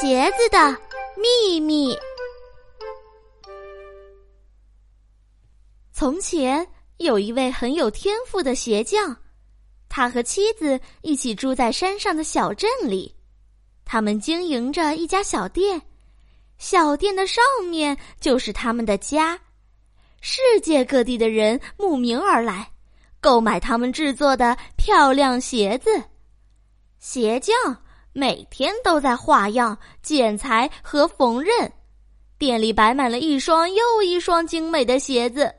鞋子的秘密。从前有一位很有天赋的鞋匠，他和妻子一起住在山上的小镇里。他们经营着一家小店，小店的上面就是他们的家。世界各地的人慕名而来，购买他们制作的漂亮鞋子。鞋匠每天都在画样、剪裁和缝纫，店里摆满了一双又一双精美的鞋子。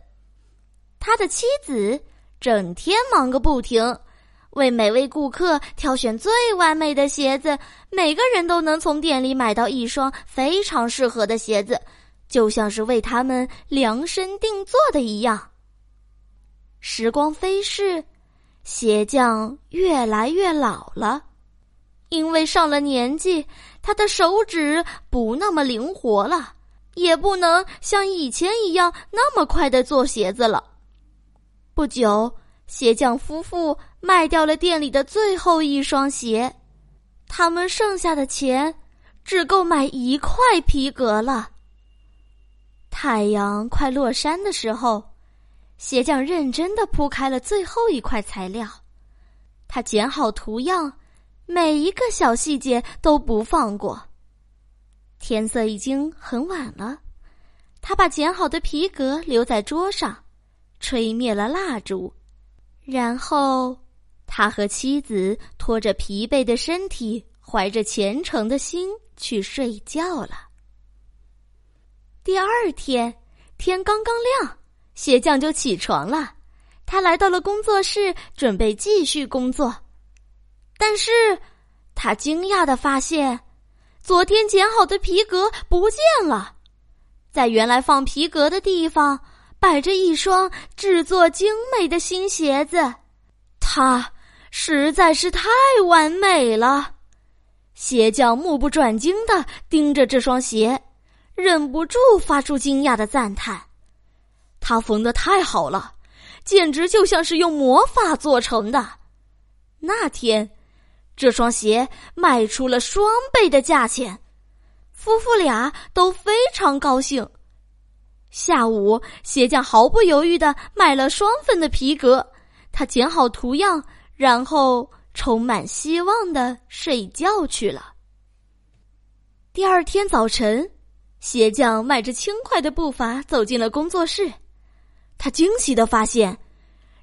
他的妻子整天忙个不停，为每位顾客挑选最完美的鞋子，每个人都能从店里买到一双非常适合的鞋子。就像是为他们量身定做的一样。时光飞逝，鞋匠越来越老了，因为上了年纪，他的手指不那么灵活了，也不能像以前一样那么快的做鞋子了。不久，鞋匠夫妇卖掉了店里的最后一双鞋，他们剩下的钱只够买一块皮革了。太阳快落山的时候，鞋匠认真的铺开了最后一块材料。他剪好图样，每一个小细节都不放过。天色已经很晚了，他把剪好的皮革留在桌上，吹灭了蜡烛，然后他和妻子拖着疲惫的身体，怀着虔诚的心去睡觉了。第二天，天刚刚亮，鞋匠就起床了。他来到了工作室，准备继续工作。但是，他惊讶的发现，昨天剪好的皮革不见了。在原来放皮革的地方，摆着一双制作精美的新鞋子。它实在是太完美了。鞋匠目不转睛的盯着这双鞋。忍不住发出惊讶的赞叹，他缝的太好了，简直就像是用魔法做成的。那天，这双鞋卖出了双倍的价钱，夫妇俩都非常高兴。下午，鞋匠毫不犹豫的买了双份的皮革，他剪好图样，然后充满希望的睡觉去了。第二天早晨。鞋匠迈着轻快的步伐走进了工作室，他惊喜的发现，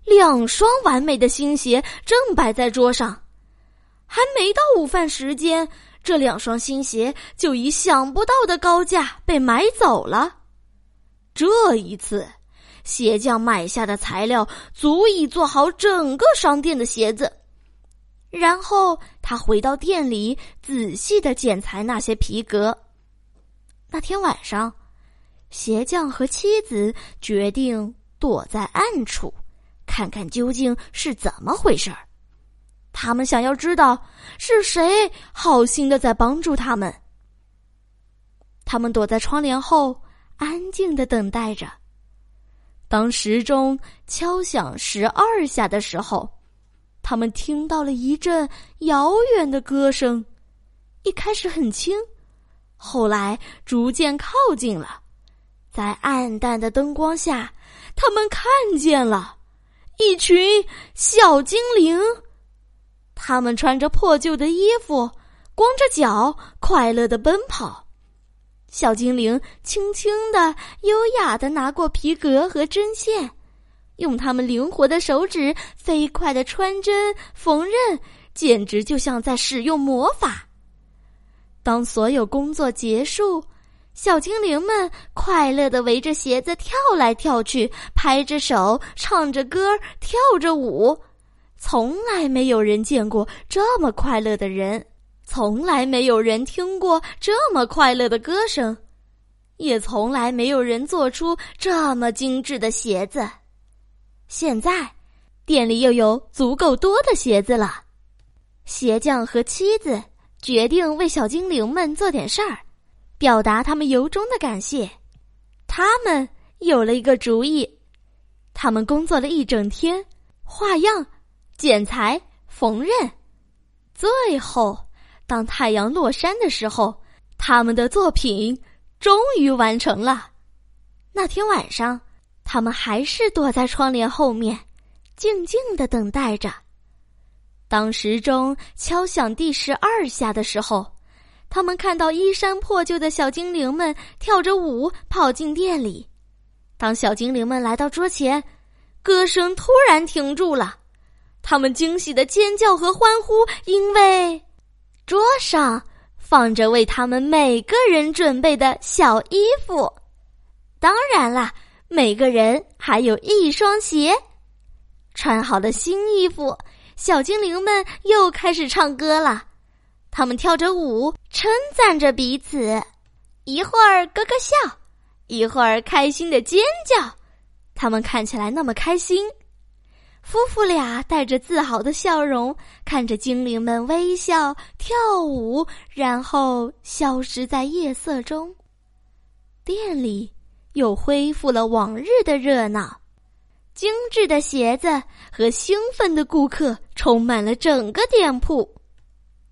两双完美的新鞋正摆在桌上。还没到午饭时间，这两双新鞋就以想不到的高价被买走了。这一次，鞋匠买下的材料足以做好整个商店的鞋子。然后他回到店里，仔细的剪裁那些皮革。那天晚上，鞋匠和妻子决定躲在暗处，看看究竟是怎么回事儿。他们想要知道是谁好心的在帮助他们。他们躲在窗帘后，安静的等待着。当时钟敲响十二下的时候，他们听到了一阵遥远的歌声，一开始很轻。后来逐渐靠近了，在暗淡的灯光下，他们看见了一群小精灵。他们穿着破旧的衣服，光着脚，快乐的奔跑。小精灵轻轻的、优雅的拿过皮革和针线，用他们灵活的手指飞快的穿针缝纫，简直就像在使用魔法。当所有工作结束，小精灵们快乐的围着鞋子跳来跳去，拍着手，唱着歌，跳着舞。从来没有人见过这么快乐的人，从来没有人听过这么快乐的歌声，也从来没有人做出这么精致的鞋子。现在，店里又有足够多的鞋子了。鞋匠和妻子。决定为小精灵们做点事儿，表达他们由衷的感谢。他们有了一个主意，他们工作了一整天，画样、剪裁、缝纫。最后，当太阳落山的时候，他们的作品终于完成了。那天晚上，他们还是躲在窗帘后面，静静的等待着。当时钟敲响第十二下的时候，他们看到衣衫破旧的小精灵们跳着舞跑进店里。当小精灵们来到桌前，歌声突然停住了，他们惊喜的尖叫和欢呼，因为桌上放着为他们每个人准备的小衣服。当然啦，每个人还有一双鞋。穿好了新衣服，小精灵们又开始唱歌了。他们跳着舞，称赞着彼此，一会儿咯咯笑。一会儿开心的尖叫，他们看起来那么开心。夫妇俩带着自豪的笑容，看着精灵们微笑跳舞，然后消失在夜色中。店里又恢复了往日的热闹，精致的鞋子和兴奋的顾客充满了整个店铺。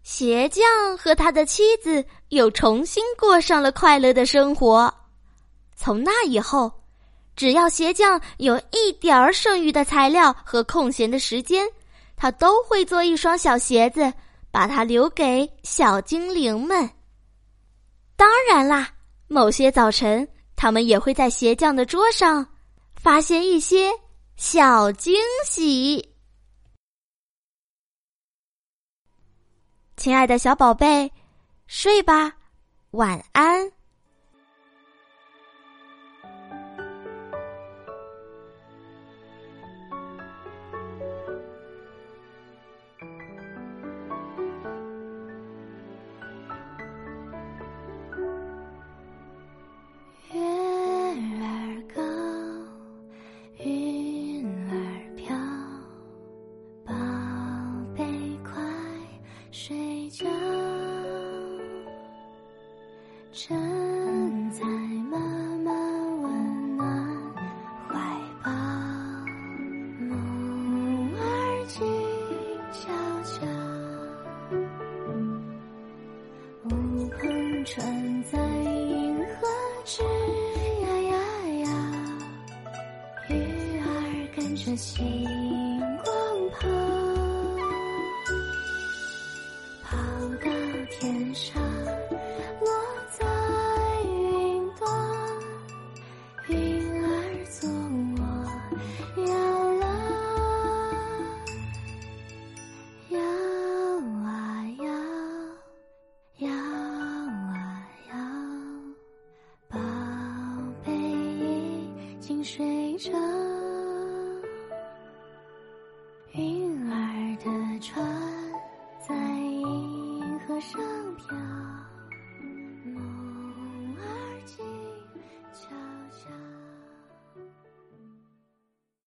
鞋匠和他的妻子又重新过上了快乐的生活。从那以后，只要鞋匠有一点儿剩余的材料和空闲的时间，他都会做一双小鞋子，把它留给小精灵们。当然啦，某些早晨，他们也会在鞋匠的桌上发现一些小惊喜。亲爱的小宝贝，睡吧，晚安。枕在妈妈温暖怀抱，梦儿静悄悄，乌篷船在银河吱呀呀呀，鱼儿跟着星睡着。